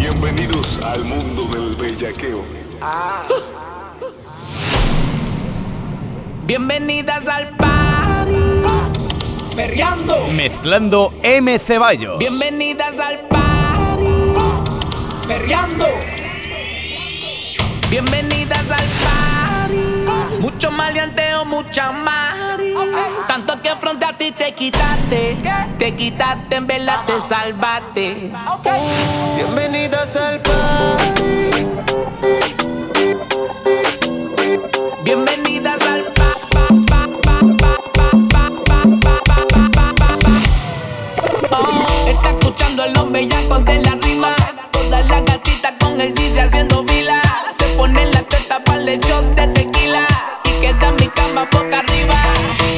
Bienvenidos al mundo del bellaqueo. Bienvenidas al party. Perreando. Mezclando M. Ceballos. Bienvenidas al party. Perreando. Bienvenidas al party. Mucho maleanteo, mucha mari. Okay. Tanto que frente a ti te quitaste. Te quitaste, en verdad te salvaste. Bienvenidas al party. Bienvenidas al party. Está escuchando el hombre ya de la rima. Todas las gatitas con el DJ haciendo fila. Se ponen la teta para el cama boca arriba.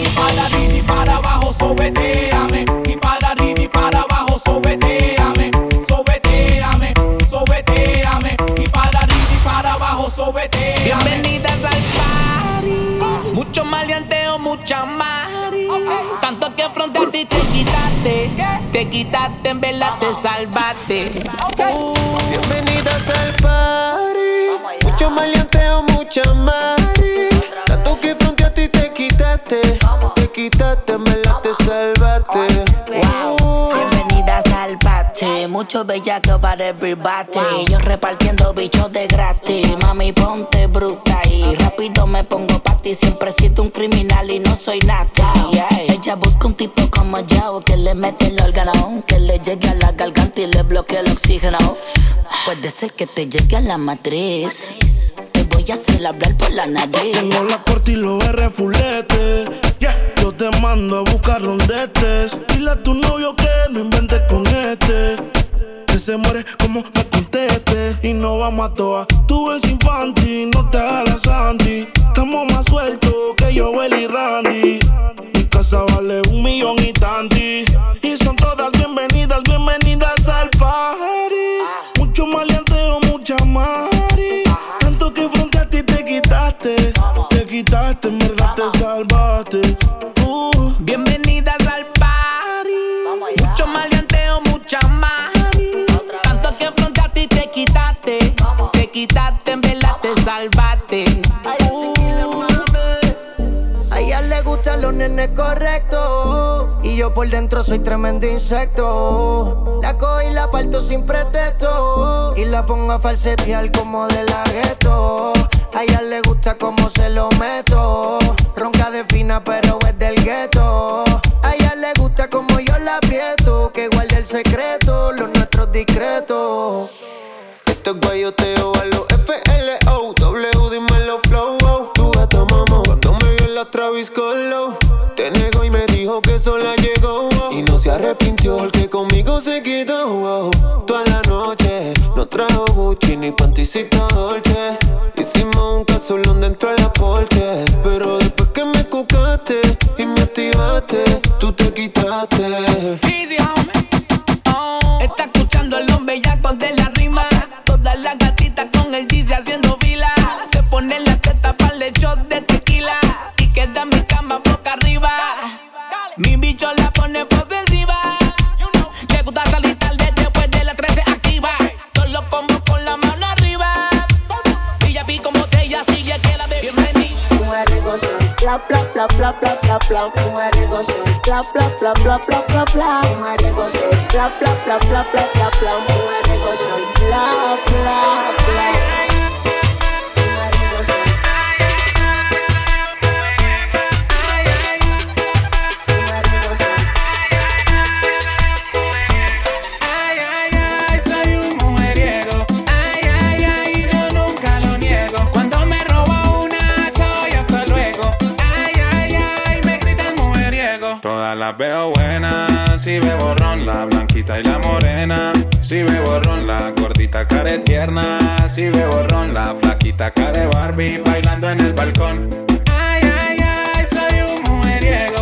Y para arriba y para abajo, sobeteame. Y para arriba y para abajo, sobeteame. Sobeteame, sobeteame. Y para arriba y para abajo, sobeteame. Bienvenidas al party. Mucho maleanteo, mucha mari. Tanto que frente a ti te quitaste. Te quitaste, en verdad te salvaste. Uh. Bienvenidas al party. Mucho maleanteo, mucha mari. Te quitaste, me la te salvaste. Uh. Bienvenidas al bate, mucho bellaco para everybody. Yo repartiendo bichos de gratis. Mami, ponte bruta y rápido me pongo pa' ti. Siempre he sido un criminal y no soy nata. Yeah. Ella busca un tipo como yo que le mete el órgano, que le llegue a la garganta y le bloquee el oxígeno. Puede ser que te llegue a la matriz. Te voy a hacer hablar por la nariz. Tengo la corte y los R fulete. Yeah. Yo te mando a buscar rondetes. Dile a tu novio que no invente con este. Que se muere como me conteste. Y no vamos a toa. Tú eres infantil, no te hagas Santi. Estamos más sueltos que yo, y Randy. Mi casa vale un millón y correctos. Y yo por dentro soy tremendo insecto. La cojo y la parto sin pretexto. Y la pongo a falsetear como de la gueto. A ella le gusta como se lo meto. Ronca de fina, pero es del gueto. A ella le gusta como yo la aprieto. Que guarde el secreto, los nuestros discretos. Este es guayoteo a los FLO W, dímelo flow oh. Tu gata mamá Cuando me vio en la Travis Colo sola llegó. Y no se arrepintió porque conmigo se quedó. Toda la noche No trajo Gucci ni panticito Dolce Hicimos un casolón dentro de la porche Pero después que me cucaste Y me activaste Tú te quitaste bla bla bla bla bla bla bla. Mujeres gozan, bla bla bla bla bla bla bla. Mujeres gozan, bla bla bla bla bla bla bla. Mujeres gozan, bla bla bla. Todas las veo buenas, si veo borrón, la blanquita y la morena. Si veo borrón, la gordita care tierna. Si veo borrón, la flaquita care Barbie bailando en el balcón. Ay, ay, ay, soy un mujeriego.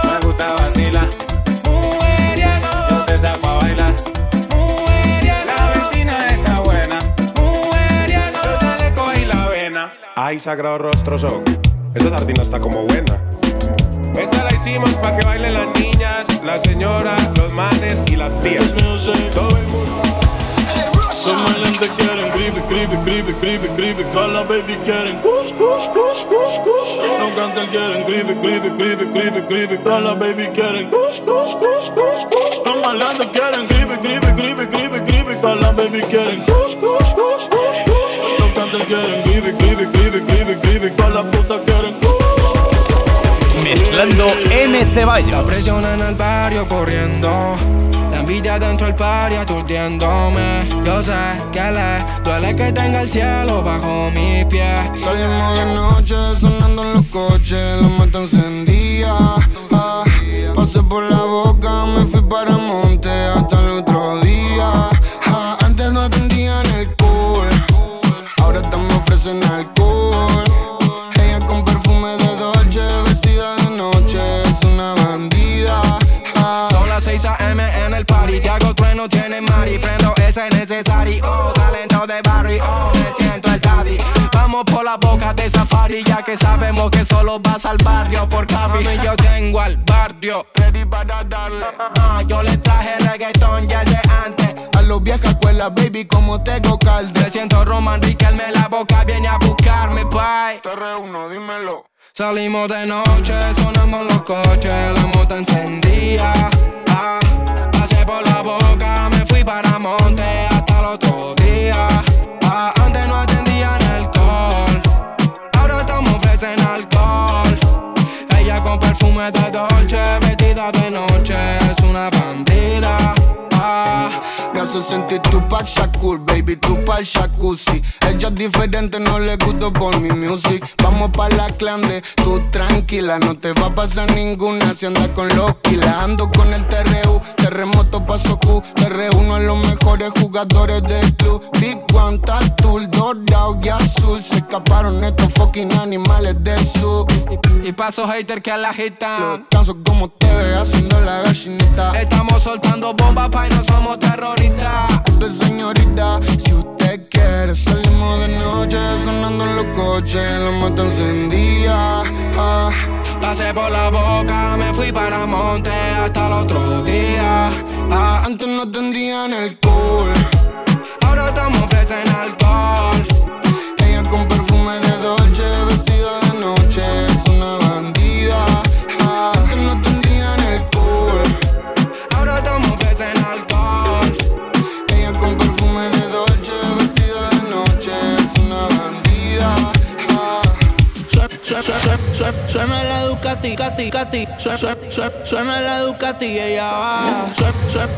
gusta vacilar. Mujeriego, yo te saco a bailar. Mujeriego, la vecina está buena. Mujeriego, yo ya le cogí la vena. Ay, sagrado rostro son. Esta sardina está como buena. Esa la hicimos para que bailen las niñas, las señoras, los manes y las tías. Todo el mundo. Sömmerlinde keren Gribi, gribi, gribi, gribi, gribi Kalla baby keren Kush, kush, kush, kush, kush No cantel keren Gribi, gribi, gribi, gribi, gribi Kalla baby keren Kush, kush, kush, kush, kush Sömmerlinde keren Gribi, gribi, gribi, gribi, gribi Kalla baby keren Kush, kush, kush, kush, kush No cantel keren Gribi, gribi, gribi, gribi, gribi Kalla puta keren Mezclando M. Ceballos. Presión en el barrio corriendo. La envidia dentro del party aturdiéndome. Yo sé que le duele que tenga el cielo bajo mi pie. Salimos de noche sonando en los coches, la mata encendía. Ah, pasé por la boca, me fui para safari. Ya que sabemos que solo vas al barrio por Cavi. Mami, yo tengo al barrio. Ready para darle. Ah, yo le traje reggaetón ya de antes. a los vieja escuela, baby, como tengo calde. Me siento Roman Riquelme, la boca viene a buscarme, bye. Te reúno, dímelo. Salimos de noche, sonamos los coches, la moto encendía. Ah, pasé por la boca, me fui para monte de Dolce, vestida de noche, es una bandida. Me hace sentir tu pack Shakur, baby, tu el jacuzzi. Ella es diferente, no le gusto por mi music. Vamos pa' la clande, tú tranquila, no te va a pasar ninguna si andas con los kilas. Ando con el TRU, terremoto paso Q. Te reúno a los mejores jugadores del club. Big One, Tatul, dorado y azul. Se escaparon estos fucking animales del sur. y, y paso hater que a la Los agitan. canso como te ve haciendo la gallinita. Estamos soltando bombas, pa' y no somos terroristas. Usted, señorita, si usted quiere, salimos de noche sonando en los coches, la mata encendía. Ah, Pasé por la boca, me fui para monte hasta el otro día. Ah, antes no atendían el cool. ahora estamos ofrecen alcohol. Suena, la Ducati, Cati, Cati. Suena, la Ducati y ella va.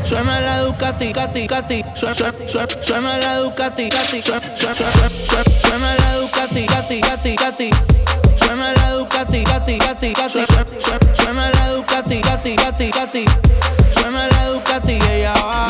Suena, la Ducati, Cati, Cati. Suena, la Ducati, Cati. Suena la Ducati, Cati, Cati, Cati. Suena la Ducati, Cati, Cati, Cati. Suena, la Ducati, Cati, Cati, Cati. Suena la Ducati y ella va.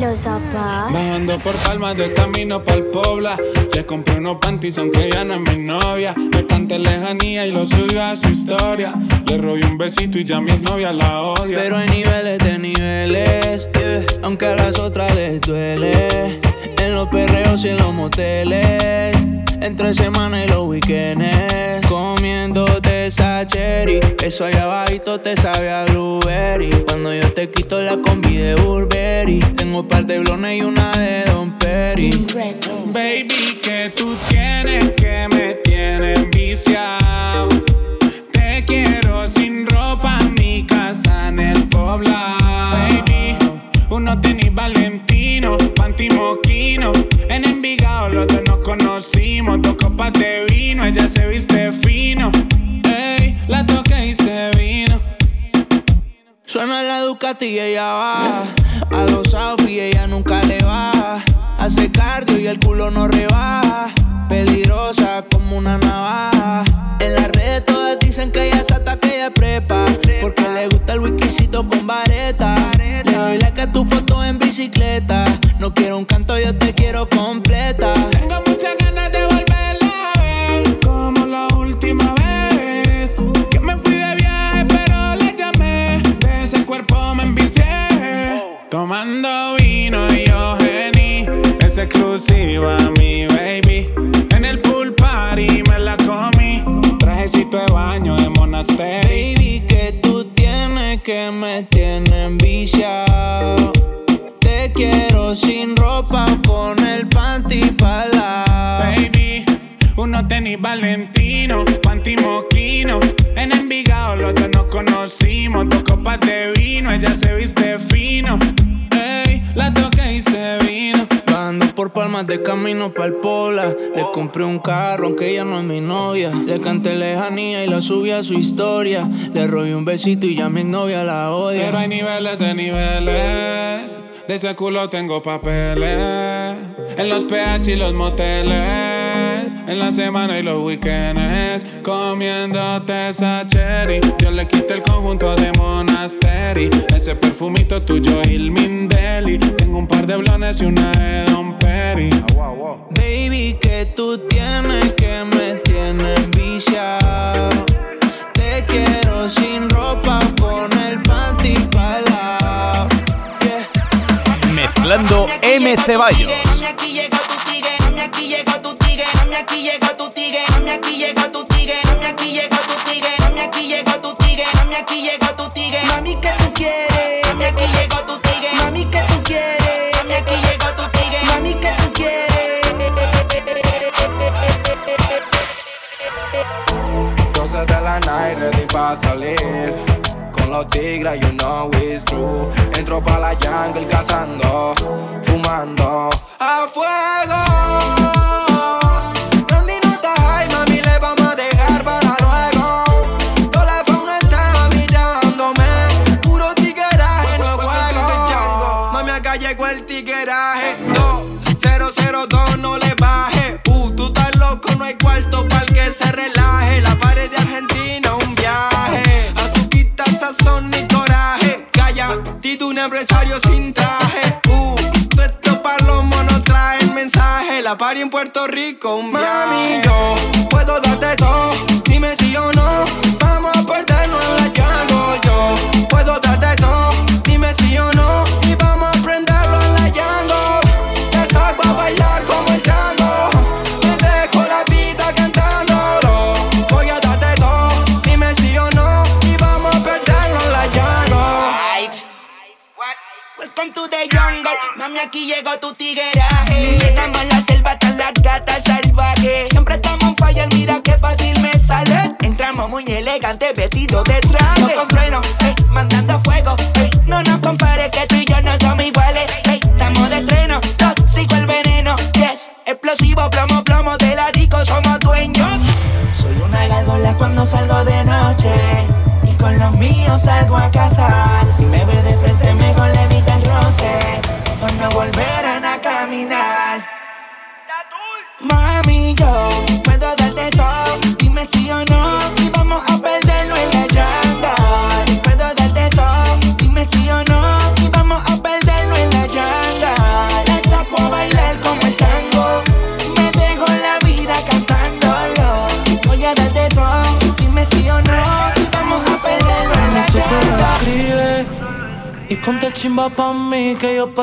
Los zapatos. Bajando por palmas de camino pa'l Pobla Le compré unos panties aunque ya no es mi novia Le canté lejanía y lo subió a su historia Le robé un besito y ya mi novia la odia Pero hay niveles de niveles, yeah. aunque a las otras les duele. En los perreos y en los moteles, entre semana y los weekends, comiéndote esa cherry. Eso allá abajito te sabe a blueberry. Cuando yo te quito la combi de Burberry, tengo un par de blones y una de Don Perry. Baby, que tú tienes que me tienes viciado Te quiero sin ropa en mi casa en el poblado uno tenis Valentino, panty moquino En Envigado los dos nos conocimos Dos copas de vino, ella se viste fino Ey, la toqué y se vino Suena la Ducati y ella va. A los y ella nunca le va. Hace cardio y el culo no rebaja. Peligrosa como una navaja. En las redes todas dicen que ella se ataca de prepa. Porque le gusta el whiskycito con vareta. Le doy like a tu foto en bicicleta. No quiero un canto, yo te quiero completa. Tengo muchas ganas de volverla a ver. Como la última vez. Que me fui de viaje, pero la llamé. De ese cuerpo me envicié. Tomando exclusiva mi baby. En el pool party me la comí. Trajecito de baño de monasterio. Baby, que tú tienes que me tienen viciado. Te quiero sin ropa con el panty para Baby, uno tenis valentino, panty moquino. En Envigado los dos nos conocimos, dos copas de vino, ella se viste fino. Ey, la toqué y se vino. Ando por palmas de camino pa'l pola. Le compré un carro, aunque ella no es mi novia. Le canté lejanía y la subí a su historia. Le robé un besito y ya mi novia la odia. Pero hay niveles de niveles. De ese culo tengo papeles. En los PH y los moteles. En la semana y los weekends. Comiéndote esa cherry. Yo le quité el conjunto de Monasteri. Ese perfumito tuyo, Il Mindeli. Tengo un par de blones y una de Don Perry. Baby, que tú tienes que me tienes viciado. Te quiero sin ropa con el panty para Mezclando M. Ceballos. Jungle cazando, fumando. A se relaje. La pared de Argentina, un viaje. Azuquita, sazón y coraje. Calla, Tito, un empresario sin traje. Uh, tú esto para los monos trae el mensaje. La party en Puerto Rico, un viaje. Mami, yo puedo darte todo. Dime si o no. Vamos a perdernos en la jungle. Yo puedo darte todo. Dime si o no.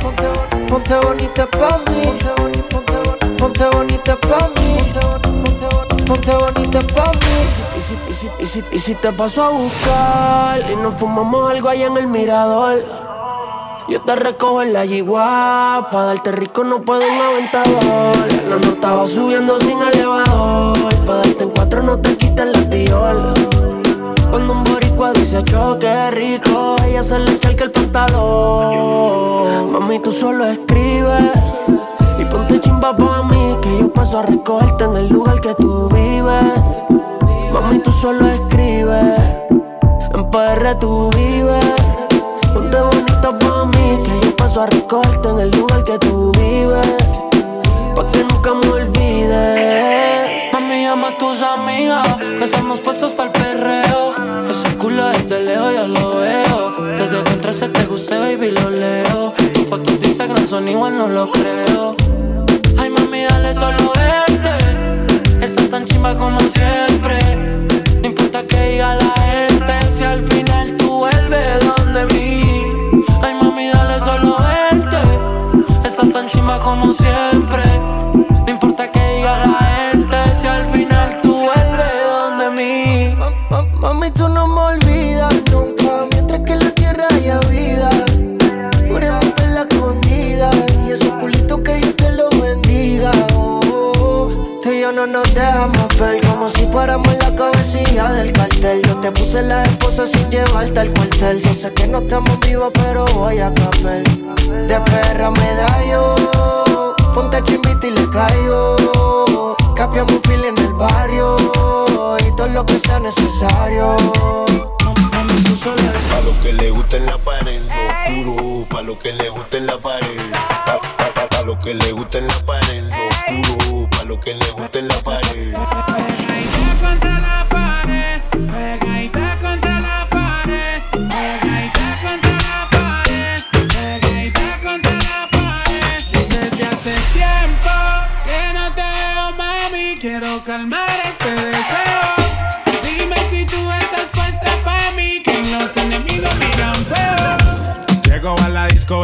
Ponte, ponte bonita pa' mí Ponte bonita pa' mí Ponte bonita pa' mí y si, y si, y si te paso a buscar y nos fumamos algo allá en el mirador. Yo te recojo en la yigua, pa' darte rico no puedo un aventador. La nota va subiendo sin elevador, pa' darte en cuatro no te dice choque rico, ella se le echa el pantalón. Mami, tú solo escribes y ponte chimba pa' mí, que yo paso a recogerte en el lugar que tú vives. Mami, tú solo escribes, en PR tú vives. Ponte bonita pa' mí, que yo paso a recogerte en el lugar que tú vives. Pa' que nunca me olvides. Tus amigas, que estamos puestos para el perreo. Ese culo desde lejos yo lo veo. Desde que entraste te guste, baby, lo leo. Tus fotos de Instagram son igual, no lo creo. Ay, mami, dale solo verte. Estás tan chimba como siempre. No importa que diga la gente, si al final tú vuelves donde mí. Ay, mami, dale solo verte. Estás tan chimba como siempre. Que diga la gente, si al final tú vuelves donde mí. Ma- Mami, tú no me olvidas nunca, mientras que en la tierra haya vida. Juremos por la escondida y esos culitos que Dios te lo bendiga. Oh, tú y yo no nos dejamos ver como si fuéramos la cabecilla del cartel. Yo te puse la esposa sin llevarte al cuartel. Yo sé que no estamos vivos, pero voy a capel. De perra me da yo, ponte chimbita y le caigo. Capiamos un fil en el barrio y todo lo que sea necesario. Pa' lo que le gusta en la pared, lo oscuro. Pa' lo que le gusta en la pared. Pa, pa- pa- pa' lo que le gusta en la pared, lo oscuro. Pa' lo que le gusta en la pared.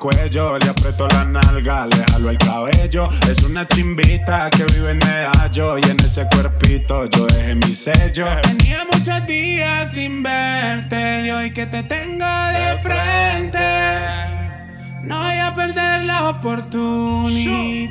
Cuello, le aprieto la nalga, le jalo el cabello. Es una chimbita que vive en Medallo y en ese cuerpito yo dejé mi sello. Tenía muchos días sin verte y hoy que te tengo de frente no voy a perder la oportunidad.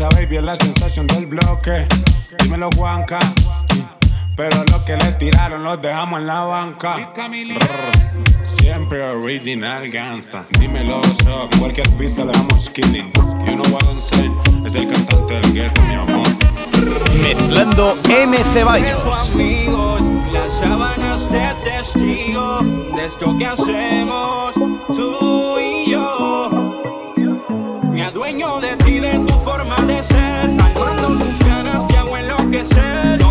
esa baby es la sensación del bloque. Dímelo Juanca, pero lo que le tiraron los dejamos en la banca. Brr, Siempre original gangsta. Dímelo so, cualquier pista le damos killing. You know what I'm saying, es el cantante del gueto, mi amor. Mezclando M. Ceballos. amigos, las sábanas de testigo de esto que hacemos tú y yo. Me adueño de ti, de forma de ser, calmando tus ganas te hago enloquecer.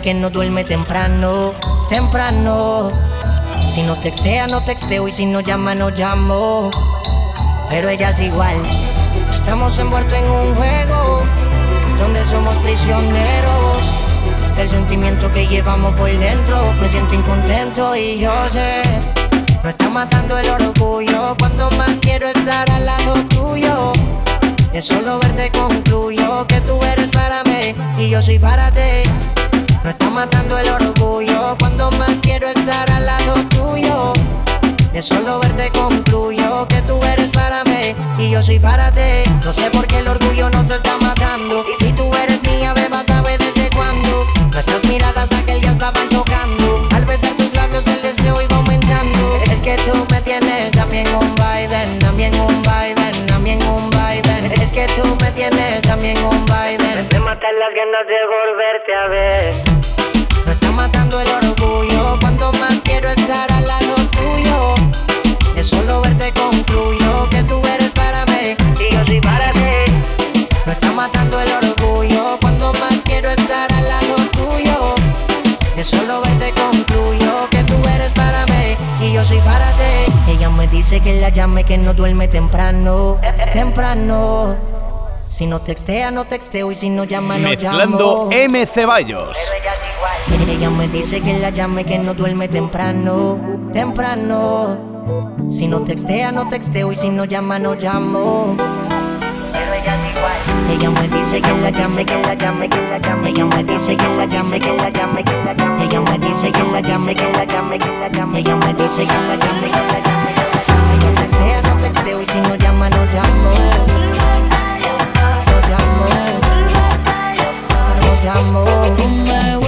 Que no duerme temprano, temprano. Si no textea, no texteo y si no llama, no llamo. Pero ella es igual. Estamos envueltos en un juego donde somos prisioneros. El sentimiento que llevamos por dentro me siento incontento y yo sé. No está matando el orgullo cuando más quiero estar al lado tuyo. De solo verte concluyo que tú eres para mí y yo soy para ti. No está matando el orgullo cuando más quiero estar al lado tuyo. De solo verte concluyo que tú eres para mí y yo soy para ti. No sé por qué el orgullo nos está matando. Si tú eres mía, beba, sabe desde cuándo. Nuestras miradas aquel día estaban chocando. Al besar tus labios el deseo iba aumentando. Es que tú me tienes en un vaivén, a mí en un vaivén, a mí en un vaivén. Es que tú me tienes en un. Me las ganas de volverte a ver. No está matando el orgullo cuando más quiero estar al lado tuyo. De solo verte concluyo que tú eres para mí y yo soy para ti. No está matando el orgullo cuando más quiero estar al lado tuyo. De solo verte concluyo que tú eres para mí y yo soy para ti. Ella me dice que la llame, que no duerme temprano, temprano. Si no textea, no texteo y si no llama, no Mezclando llamo. M. Ceballos. Ella me dice que la llame, que no duerme temprano, temprano. Si no textea, no texteo y si no llama, no llamo. Pero ella es igual. Ella me dice que la llame, que la llame, que la llame. Ella me dice que la llame, que la llame, que la llame. Ella me dice que la llame, que la llame, que la llame. Ella me dice que la llame, que la llame. Si no textea, no texteo y si no llama, no llamo. No llamo. No me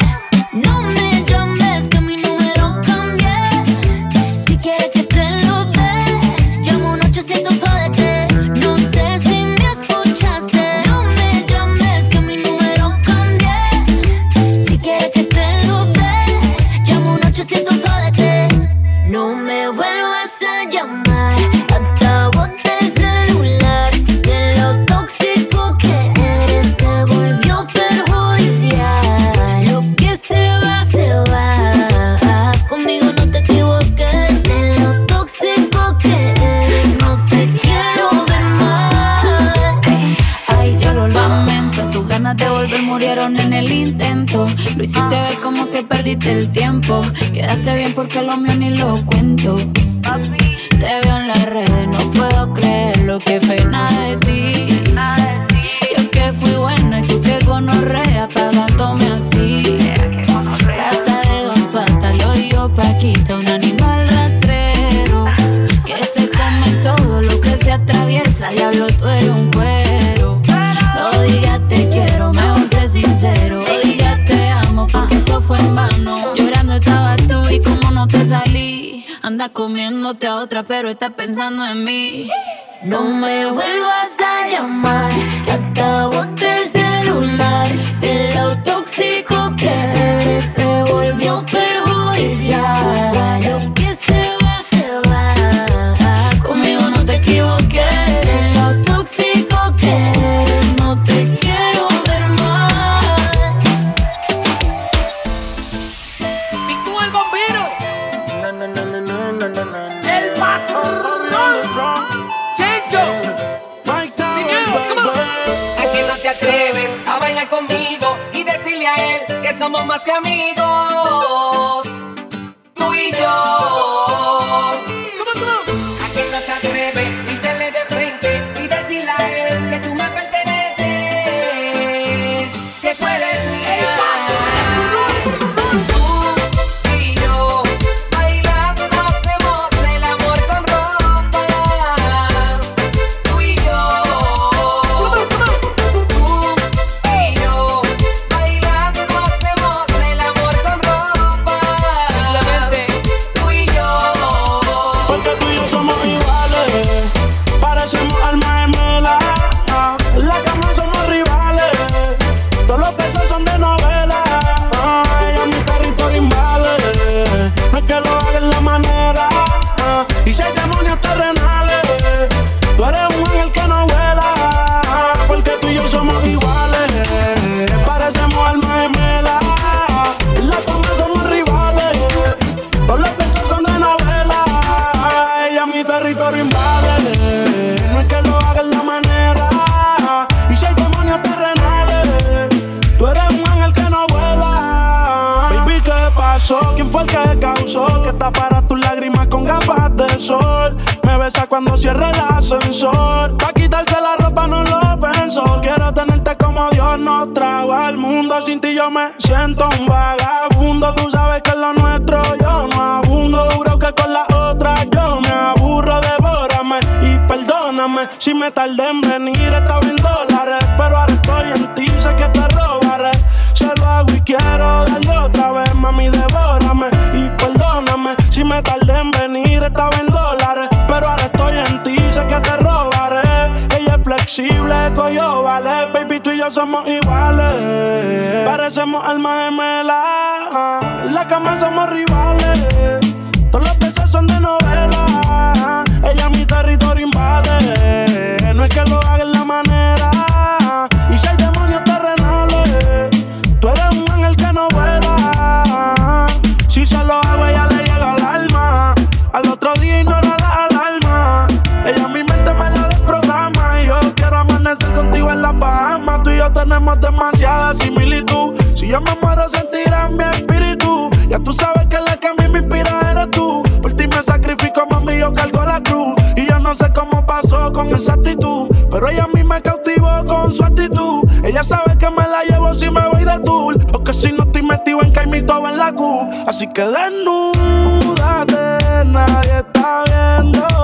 Murieron en el intento. Lo hiciste ver como que perdiste el tiempo. Quedaste bien porque lo mío ni lo cuento. Te veo en las redes, no puedo creer lo que pena de ti. Yo que fui buena y tú que gonorrea pagándome así. Anda comiéndote a otra, pero estás pensando en mí. No me vuelvas a llamar, que el celular. De lo tóxico que eres se volvió perjudicial. Somos más que amigos? Tú y yo. Ascensor. Pa' la ropa no lo pensó. Quiero tenerte como Dios nos trajo al mundo. Sin ti yo me siento un vagabundo. Tú sabes que es lo nuestro yo no abundo. Juro que con la otra yo me aburro. Devórame y perdóname si me tardé en venir. Estaba en dólares, pero ahora estoy en ti. Sé que te robaré. Se lo hago y quiero darle otra vez, mami, devórame y perdóname si me tardé en venir. Estaba en flexible, coyo, vale. Baby, tú y yo somos iguales. Parecemos almas gemelas. En la cama somos rivales. Todos los besos son de novela. Ella mi muero, sentirás mi espíritu. Ya tú sabes que la que a mí me inspira eres tú. Por ti me sacrifico, mami, yo cargo la cruz. Y yo no sé cómo pasó con esa actitud. Pero ella a mí me cautivó con su actitud. Ella sabe que me la llevo si me voy de tour. Porque si no estoy metido en caimito en la Q. Así que desnúdate, nadie está viéndote.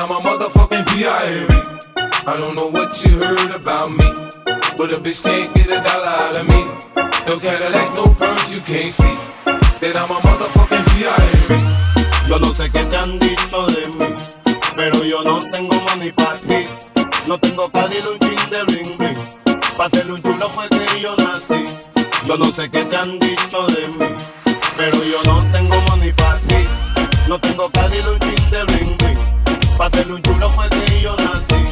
I'm a motherfucking. I don't know what you heard about me, but a bitch can't get a dollar out of me. No Cadillac, no perms, you can't see that I'm a motherfucking P.I.M.E. Yo no sé qué te han dicho de mí, pero yo no tengo money para ti. No tengo cali un de bling bling. Pa' hacerle un chulo fue que yo nací. Yo no sé qué te han dicho de mí, pero yo no tengo money para ti. No tengo cali un de bling bling. Pa' hacerle un chulo fue que yo nací.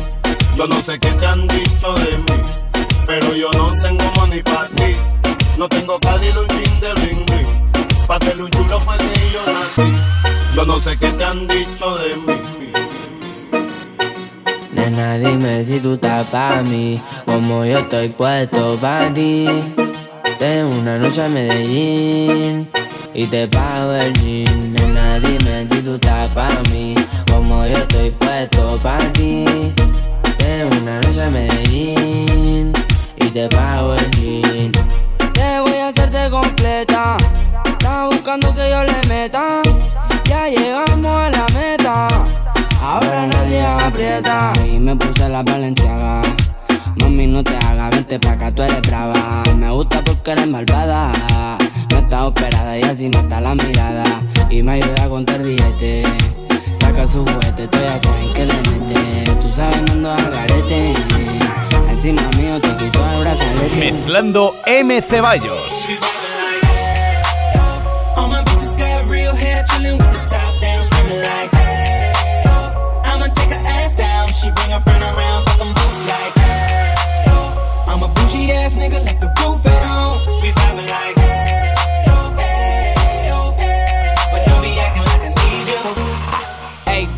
Yo no sé qué te han dicho de mí, pero yo no tengo money para ti. No tengo cali un de bling bling. Pa' hacerle un chulo fue que yo nací. Yo no sé qué te han dicho de mí. Nena, dime si tú estás pa' mí, como yo estoy puesto pa' ti. Tengo una noche a Medellín y te pago el jean. Nena, dime si tú estás pa' mí, como yo estoy puesto pa' ti. Tengo una noche a Medellín y te pago el jean. Te voy a hacerte completa, estás buscando que yo le meta. Ya llegamos a la meta. Ahora nadie aprieta Y me puse la valenciaga Mami no te hagas, vente pa' acá, tú eres brava Me gusta porque eres malvada está operada y así no está la mirada Y me ayuda a contar billete Saca su juguete, tú ya saben que le mete Tú sabes no ando al garete Encima mío te quito el brazalete Mezclando M. Ceballos. She bring her friend around, fuck 'em both like, hey, oh. I'm a bougie ass nigga, like the roof at home. We like, hey,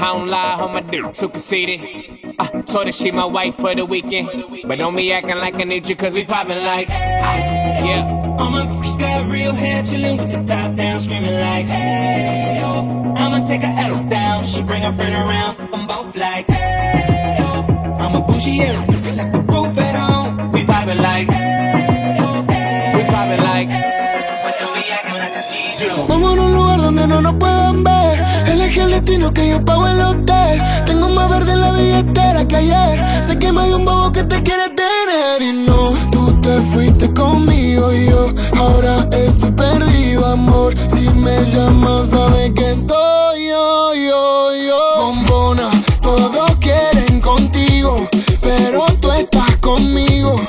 I don't lie on my dick, too conceited. I told her she my wife for the weekend. But don't be acting like I need you, cause we poppin' like. Uh, yeah. All my bitches got real hair, chillin' with the top down, screaming like, hey, oh. I'ma take her L down, she bring her friend around, I'm both like, hey, oh. I'm a bougie nigga, like the roof at home. We poppin' like. hey, yo. We poppin' like. But Vamos a un lugar donde no nos puedan ver. Elige el destino que yo pago el hotel. Tengo más verde en la billetera que ayer. Sé que me hay un bobo que te quiere tener. Y no, tú te fuiste conmigo y yo ahora estoy perdido, amor. Si me llamas, sabes que estoy yo, yo, yo. Bombona, todos quieren contigo, pero tú estás conmigo.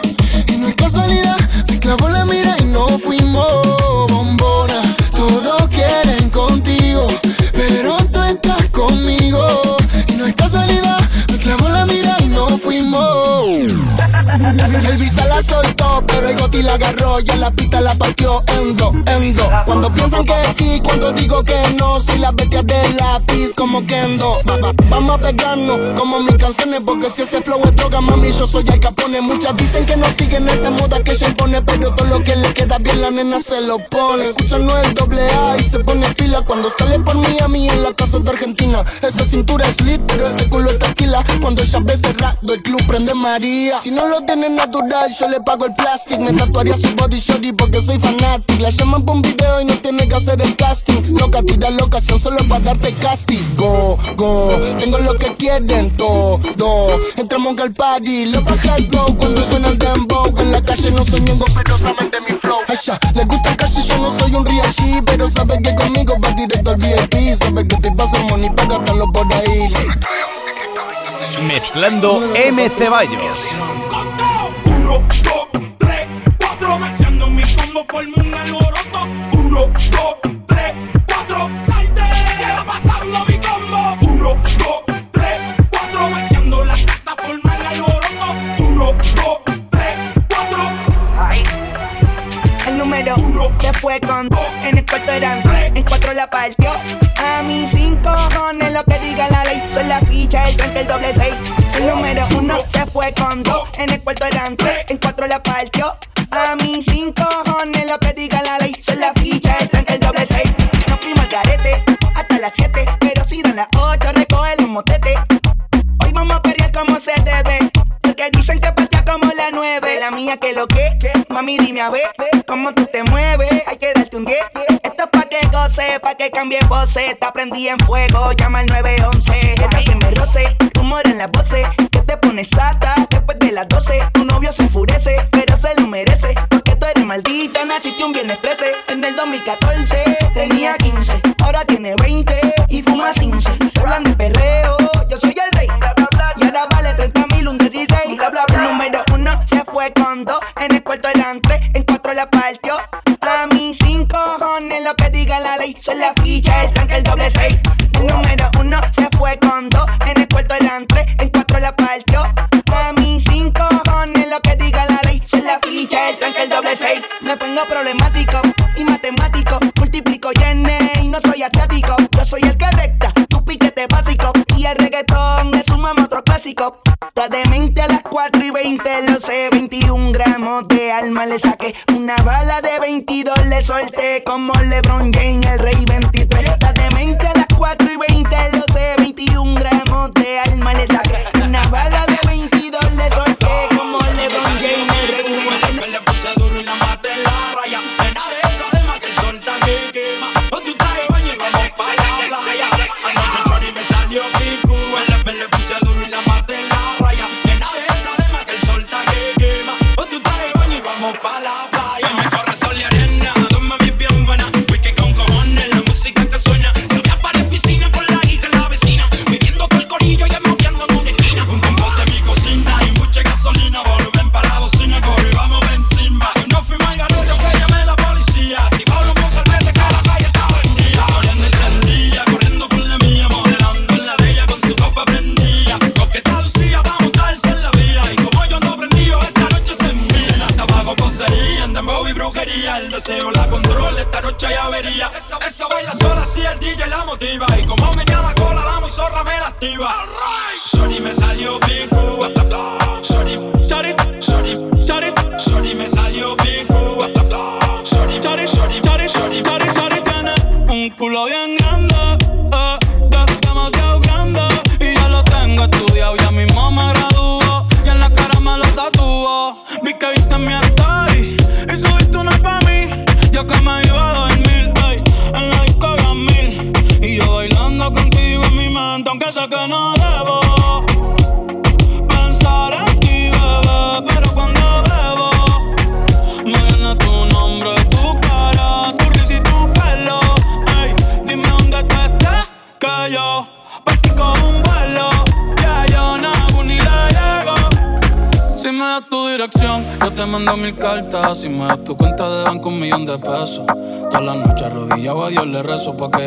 Y no es casualidad, me clavó la mira y no fuimos. Bombona, todos quieren contigo, pero tú estás conmigo. Y no es casualidad, el se la soltó, pero el Goti la agarró y en la pista la partió en dos, en dos. Cuando piensan que sí, cuando digo que no, soy la bestia de lápiz como Kendo. Vamos a pegarnos como mis canciones, porque si ese flow es droga, mami, yo soy el capone. Muchas dicen que no siguen esa moda que ella impone, pero todo lo que le queda bien la nena se lo pone. Escuchan no el doble A y se pone pila cuando sale por mí a mí en la casa de Argentina. Esa cintura es lit, pero ese culo es tranquila. Cuando ella ve cerrado el club prende María. Si no lo tiene natural, yo le pago el plastic. Me tatuaría su body shorty porque soy fanatic. La llaman por un video y no tiene que hacer el casting. Loca, tira la ocasión solo para darte castigo. Go, go, tengo lo que quieren todo. Entramos al party, lo bajas low cuando suena el dembow. En la calle no soy ningún, pero saben de mi flow. Aisha, le gusta el casi yo no soy un real G, pero sabe que conmigo va directo al VIP. Sabe que te paso money para gastarlo por ahí mezclando M. Ceballos. El número uno se fue con dos. En el cuarto eran tres, en cuatro la partió. A mí sin cojones lo que diga la ley. Son la ficha, el tanque, el doble seis. Nos fuimos al garete hasta las siete. Pero si dan las ocho, recoge los motetes. Hoy vamos a perrear como se debe. Porque dicen que patea como la nueve. La mía que lo que, mami dime a ver. Cómo tú te mueves, hay que darte un 10. Esto es pa' que goce, pa' que cambie voces. Te aprendí en fuego.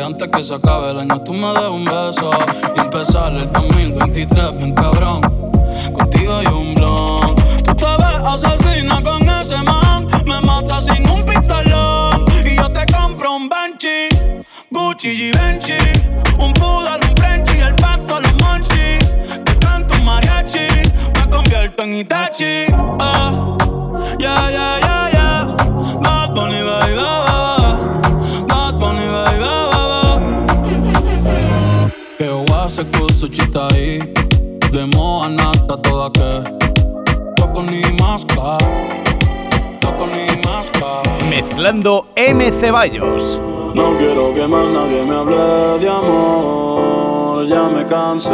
antes que se acabe el año. Tú me des un beso. Ceballos. No quiero que más nadie me hable de amor, ya me cansé.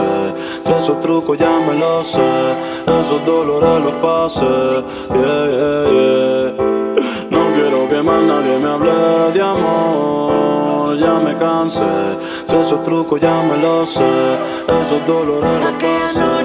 De esos trucos ya me los sé, esos dolores los pasé. No quiero que más nadie me hable de amor, ya me cansé. De esos trucos ya me los sé, esos dolores los pasé.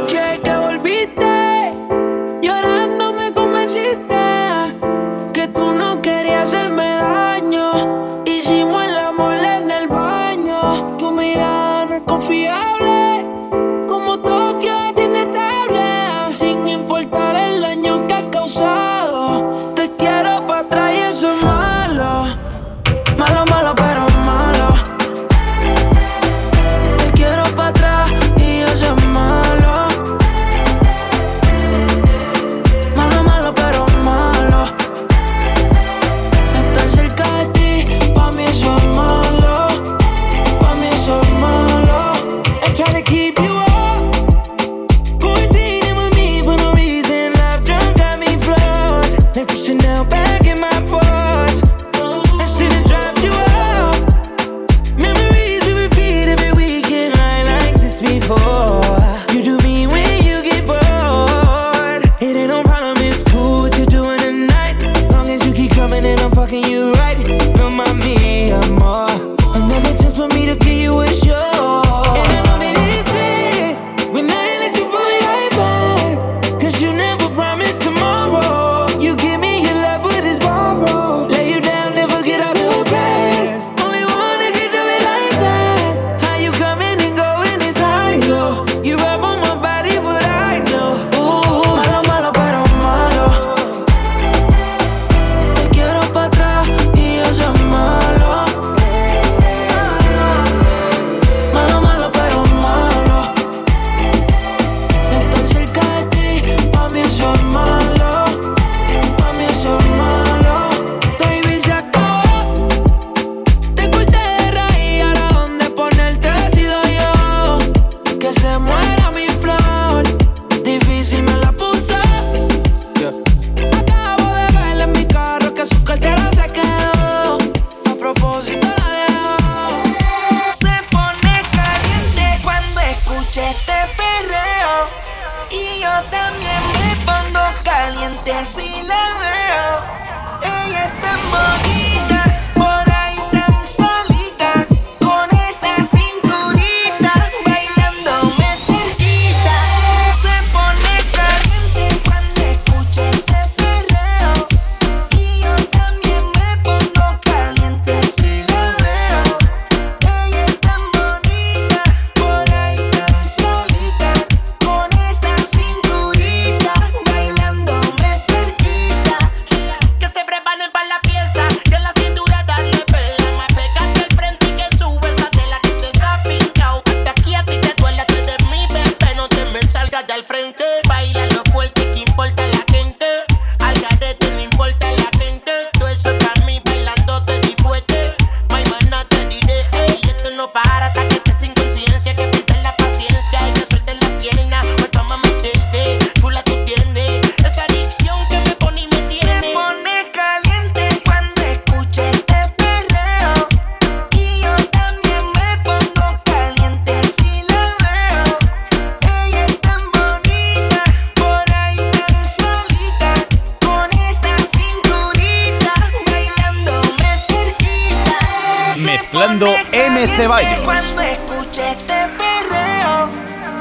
mezclando M. Ceballos. Cuando escuché este perreo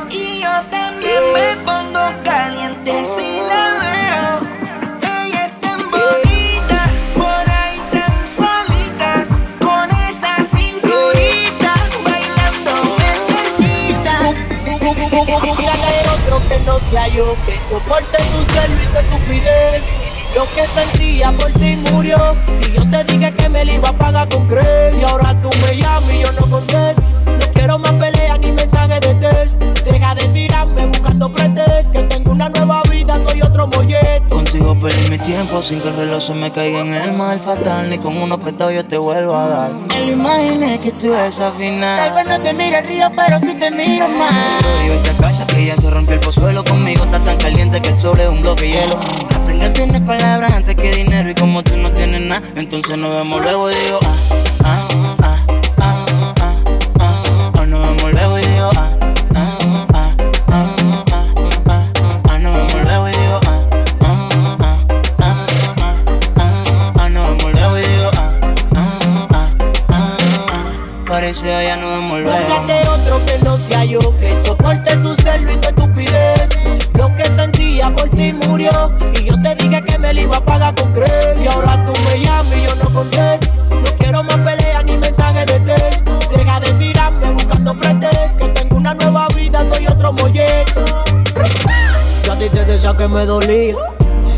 y yo también me pongo caliente si la veo. Buscar el otro que no sea yo, que soporte tu suelo y tu estupidez. Lo que sentía por ti murió Y yo te dije que me lo iba a pagar con crees Y ahora tú me llamas y yo no contesto. No quiero más peleas ni mensajes de test Deja de tirarme buscando pretextos Que tengo una nueva vida, soy otro molleto. Contigo perdí mi tiempo sin que el reloj se me caiga en el mal fatal Ni con uno prestado yo te vuelvo a dar. Me lo imaginé que tú esa final Tal vez no te mire el río, pero sí te miro más. Y vete a casa que ya se rompió el pozuelo. Conmigo está tan caliente que el sol es un bloque de hielo Aprende a tener palabras antes que dinero Y como tú no tienes nada, entonces nos vemos luego y digo ah, ah, ah, ah, ah, ah, ah, Nos vemos luego digo ah, ah, ah, ah, ah, ah, ah, ah, ah, ah, ah, ah, ah, ah, ah, ah, ah, ah, ah, allá nos vemos luego Búscate otro que no sea yo Que soporte tu celo y tu estupidez Lo que sentía por ti murió Y yo me iba a pagar con crees Y ahora tú me llamas y yo no contesto. No quiero más peleas ni mensajes de test Deja de tirarme buscando pretextos Que tengo una nueva vida, soy otro molleto Yo a ti te decía que me dolía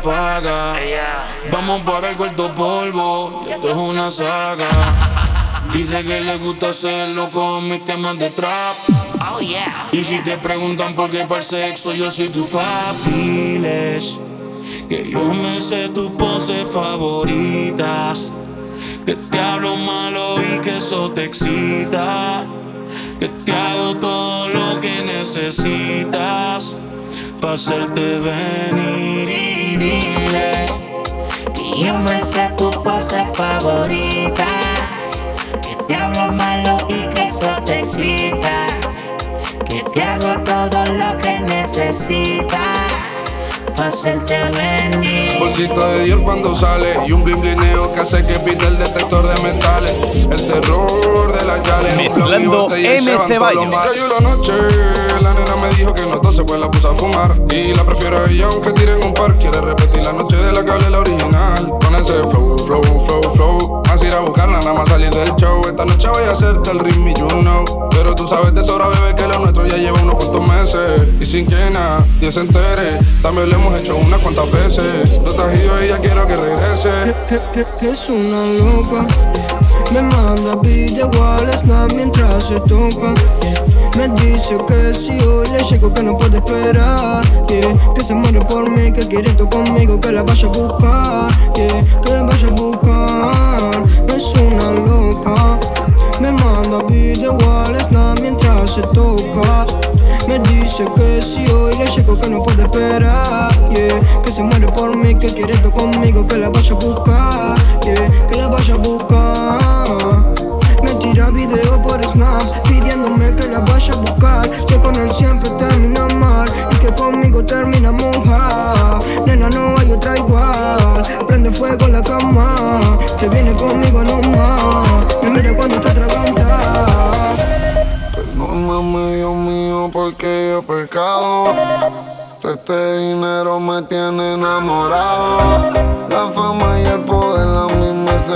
apaga. Vamos para el cuarto polvo. Y esto es una saga. Dice que le gusta hacerlo con mis temas de trap. Y si te preguntan por qué para el sexo, yo soy tu fabiles. Que yo me sé tus poses favoritas. Que te hablo malo y que eso te excita. Que te hago todo lo que necesitas. Pa' hacerte venir dile. Que yo me sé tu pose favorita. Que te hablo malo y que eso te. Que te hago todo lo que necesitas. Pa' hacerte venir. Bolsito de Dior cuando sale y un blin blineo que hace que pite el detector de metales. El terror de la llave. Mezclando M. Ceballos. Cayó la noche, la nena me dijo que no entonces pues la puse a fumar. Y la prefiero a ella aunque tiren un par. Quiere repetir la noche de la que la original. Con ese flow, flow, flow, flow. Ir a buscarla, nada más salir del show. Esta noche voy a hacerte el ritmo, you know. Pero tú sabes de sobra, bebé, que lo nuestro ya lleva unos cuantos meses. Y sin que nadie se entere, también lo hemos hecho unas cuantas veces. No estás ido y ya quiero que regrese. Es una loca. Me manda video al snap mientras se toca. Me dice que si hoy le llego que no puede esperar. yeah. Que se muere por mí, que quiere esto conmigo, que la vaya a buscar. yeah. Que la vaya a buscar. Es una loca. Me manda video al snap mientras se toca. Me dice que si hoy le llego que no puede esperar. yeah. Que se muere por mí, que quiere esto conmigo, que la vaya a buscar. yeah.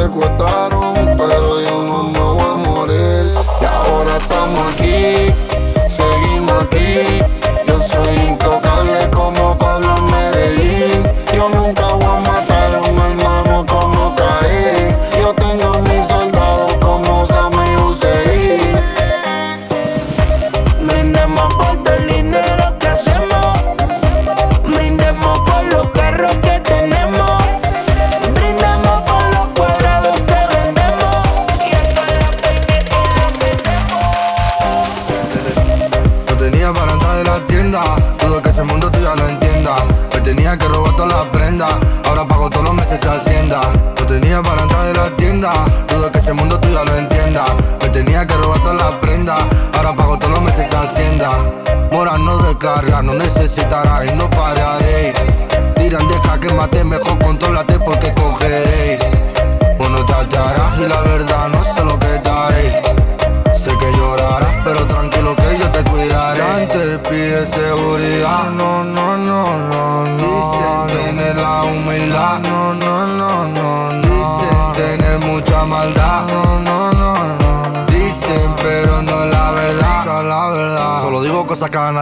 Mí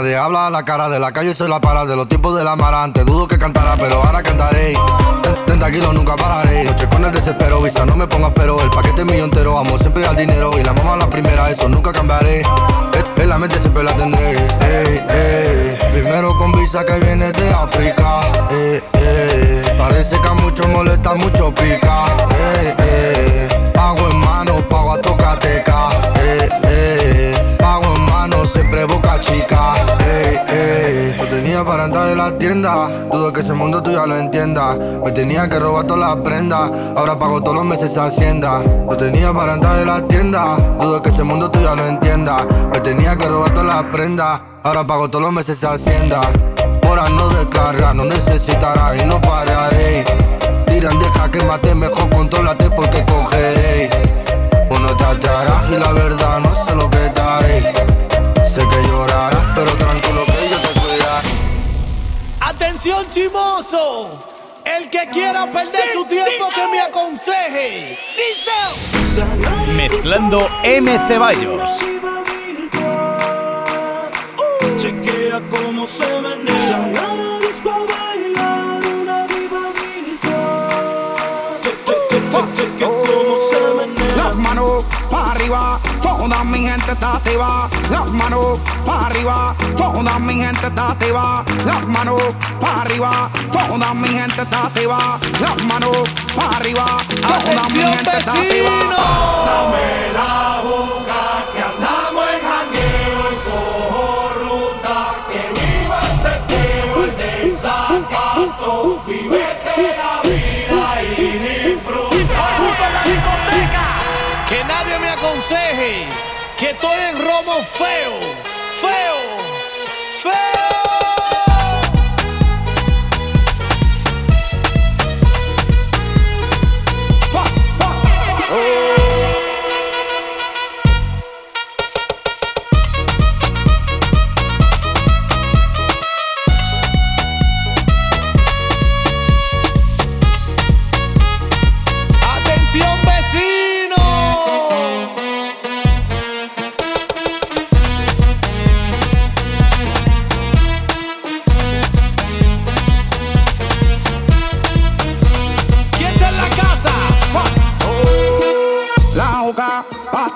nadie habla a la cara de la calle, soy la para de los tiempos del amarante. Dudo que cantará, pero ahora cantaré. 30 kilos nunca pararé. Noche con el desespero, visa, no me pongas pero. El paquete mío entero, amo siempre al dinero. Y la mamá la primera, eso nunca cambiaré. En- En la mente siempre la tendré. Ey, ey. Primero con visa que viene de África. Parece que a muchos molesta, mucho pica. Para entrar en la tienda. Dudo que ese mundo tú ya lo entiendas. Me tenía que robar todas las prendas. Ahora pago todos los meses hacienda. No tenía para entrar en la tienda. Dudo que ese mundo tú ya lo entiendas. Me tenía que robar todas las prendas. Ahora pago todos los meses hacienda. Mora no descarga, no necesitará y no pararé. Tiran, deja que mate, mejor controlate porque cogeré. Uno te hallarás y la verdad no sé lo que daré. Atención chimoso, el que quiera perder su tiempo que me aconseje. Mezclando M. Ceballos. Chequea cómo se menea. Disco a bailar una diva Chequea cómo se menea. Las manos para arriba, toda mi gente está activa. Las manos para arriba, toda mi gente está activa. Las manos para arriba, toda mi gente está activa. Las manos para arriba, toda mi gente está activa. vecinos. la boca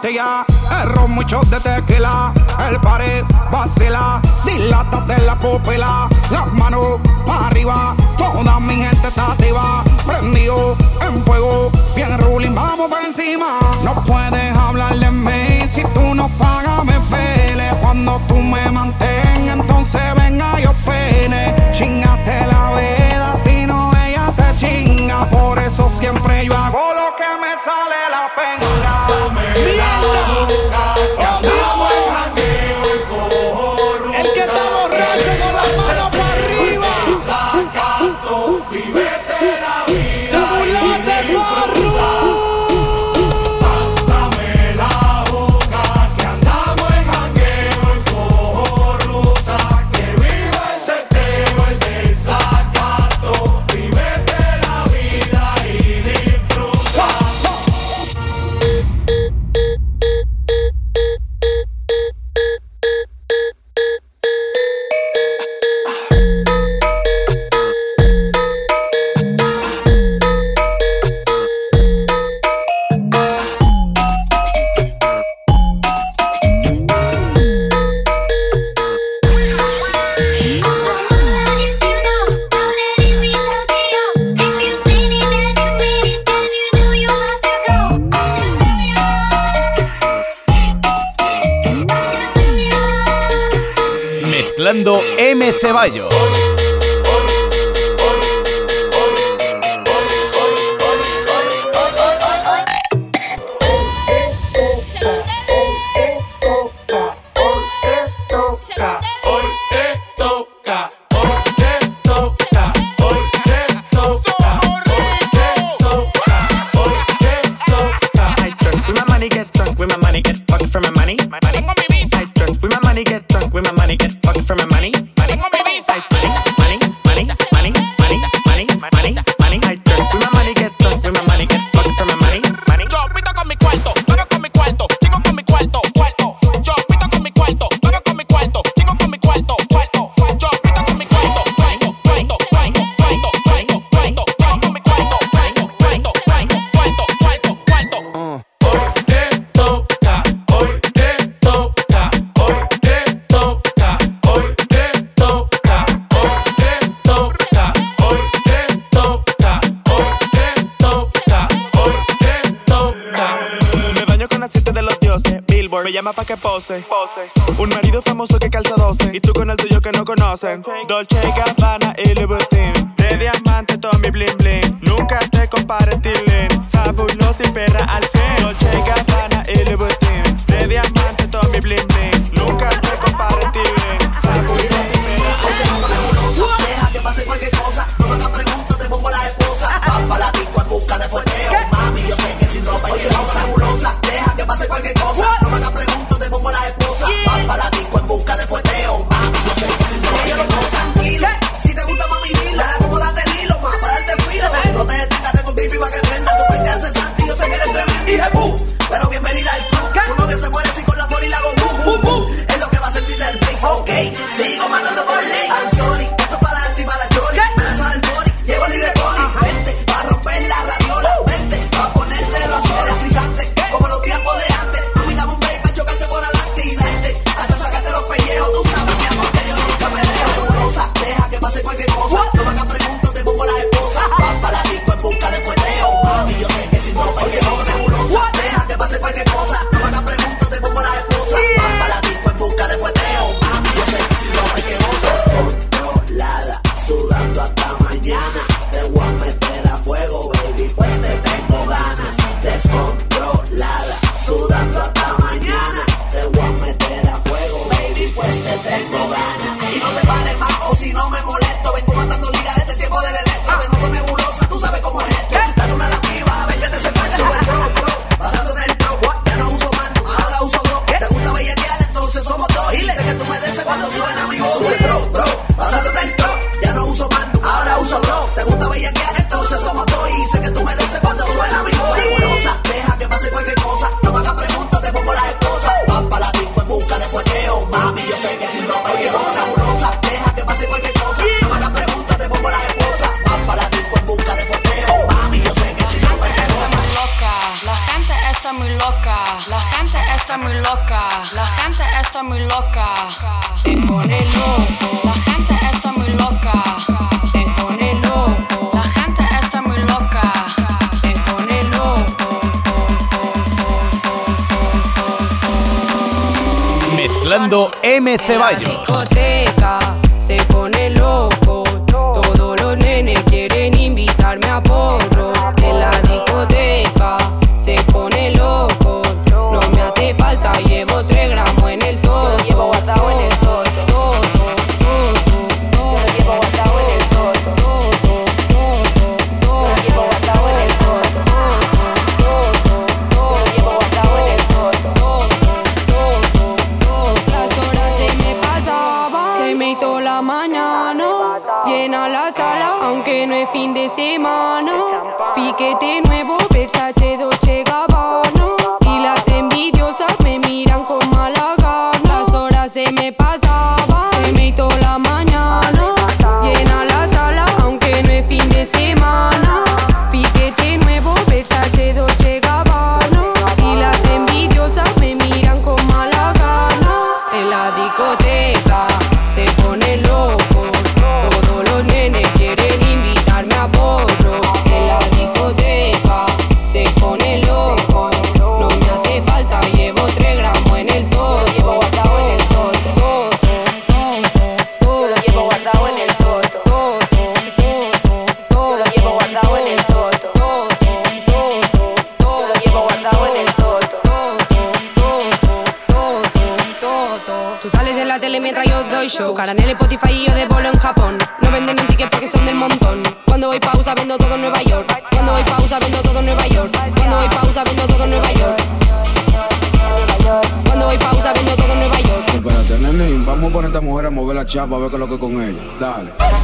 pastilla, el ron, muchos de tequila. El pared vacila, dilata de la pupila. Las manos para arriba, toda mi gente está activa. Prendido en fuego, bien ruling, vamos por encima. No puedes hablar de mí si tú no pagas, me pele. Cuando tú me mantengas, entonces venga yo pene. Chingate la vela, si no ella te chinga. Por eso siempre yo hago lo que me sale la pena. get drunk with my money, get fucked for my money. Side drugs with my money, get drunk with my money, get fucked for my money. Me llama pa' que pose. Un marido famoso que calza 12. Y tú con el tuyo que no conocen. Dolce y Gabbana y Louis De diamante todo mi bling. Nunca te compares, Tilin. Fabuloso y perra al va a ver qué lo que con ella. Dale.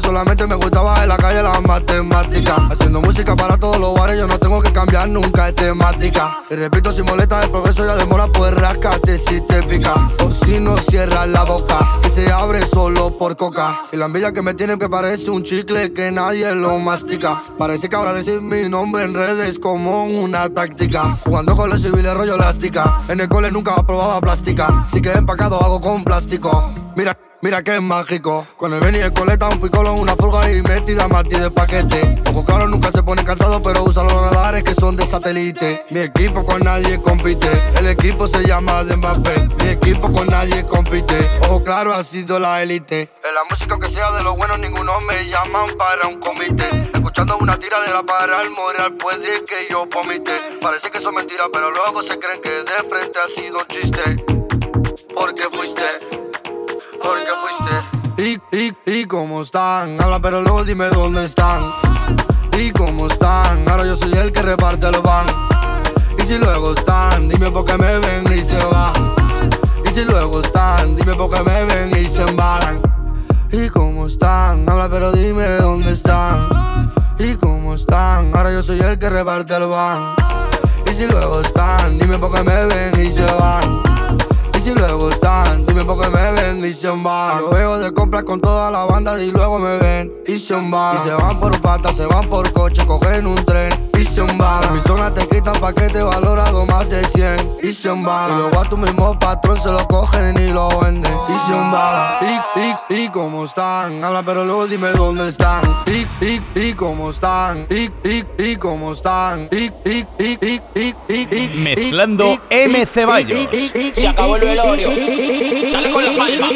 Solamente me gustaba en la calle las matemáticas. Haciendo música para todos los bares, yo no tengo que cambiar nunca es temática. Y repito, si molesta el progreso ya demora, pues rascate si te pica. O si no cierras la boca, que se abre solo por coca. Y la envidia que me tienen que parece un chicle que nadie lo mastica. Parece que ahora decir mi nombre en redes es como una táctica. Jugando con los civiles rollo elástica. En el cole nunca probaba plástica. Si quedé empacado hago con plástico. Mira. Mira que es mágico. Con el Benny el coleta, un picolo, una fulga y metida Martí de paquete. Ojo claro, nunca se pone cansado, pero usa los radares que son de satélite. Mi equipo con nadie compite. El equipo se llama de Mbappé. Mi equipo con nadie compite. Ojo claro, ha sido la élite. En la música que sea de los buenos, ninguno me llaman para un comité. Escuchando una tiradera para el moral, puede que yo vomite. Parece que son mentiras, pero luego se creen que de frente ha sido un chiste. Porque fuiste porque fuiste. Y, y, y cómo están, habla pero luego dime dónde están. Y cómo están, ahora yo soy el que reparte el van. Y si luego están, dime por qué me ven y se van. Y si luego están, dime por qué me ven y se embalan. Y cómo están, habla pero dime dónde están. Y cómo están, ahora yo soy el que reparte el van. Y si luego están, dime por qué me ven y se van. Y si luego están, dime por qué me ven y se van. Yo veo de compras con toda la banda y luego me ven y se van. Y se van por patas, se van por coche, cogen un tren se van. En mi zona te quitan paquete valorado más de 100 y se van. Y luego a tu mismo patrón se lo cogen y lo venden y se van. Y, y, y cómo están, habla pero luego dime dónde están. Y, y, y cómo están. Y, y, y cómo están. Y, y, y, y, y, y, y, Mezclando M. Ceballos. Se acabó el velorio. Dale con la palma.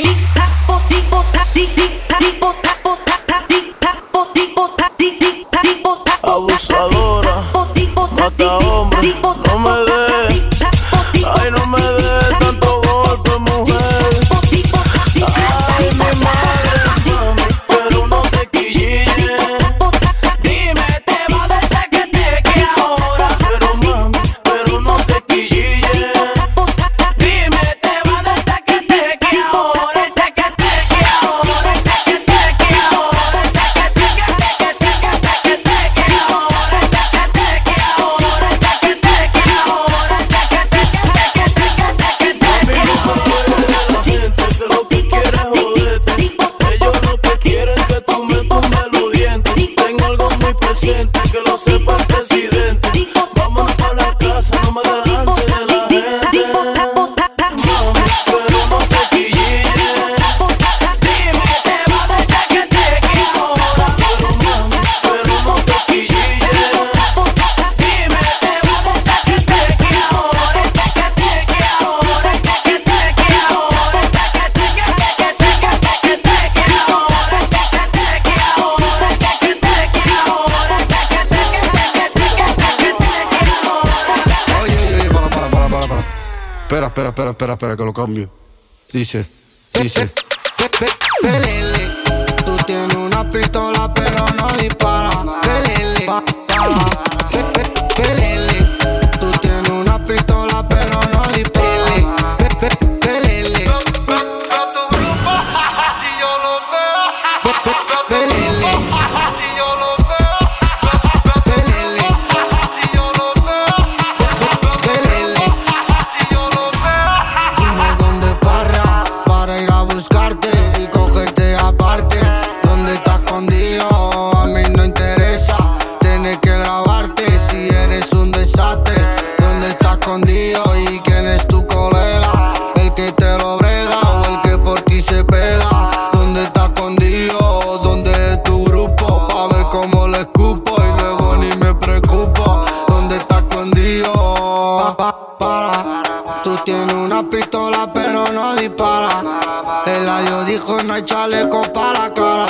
No hay chaleco para la cara.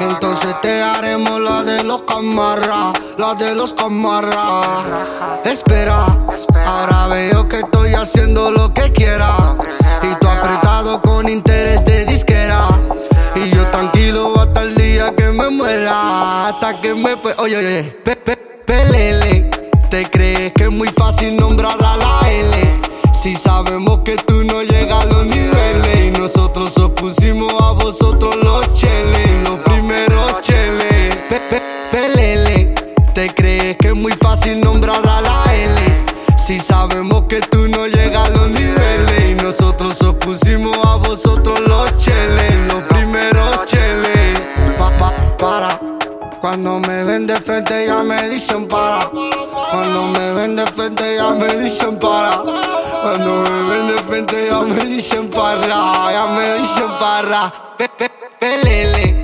Entonces te haremos la de los camarras, la de los camarras. Espera, ahora veo que estoy haciendo lo que quiera. Y tú apretado con interés de disquera. Y yo tranquilo hasta el día que me muera. Hasta que me. Oye, oye, pe, pe, pelele. ¿Te crees que es muy fácil nombrar a la L? Si sabemos que tú no llegas pusimos a vosotros los cheles. Los primeros cheles. Pe, pe, pelele. ¿Te crees que es muy fácil nombrar a la L? Si sabemos que tú no llegas a los niveles. Y nosotros os pusimos a vosotros los cheles. Los primeros cheles. Pa, pa, para. Cuando me ven de frente ya me dicen para. Cuando me ven de frente ya me dicen para. Cuando me ven de frente ya me dicen para. Ya me dicen para. Pe, pe, pelele.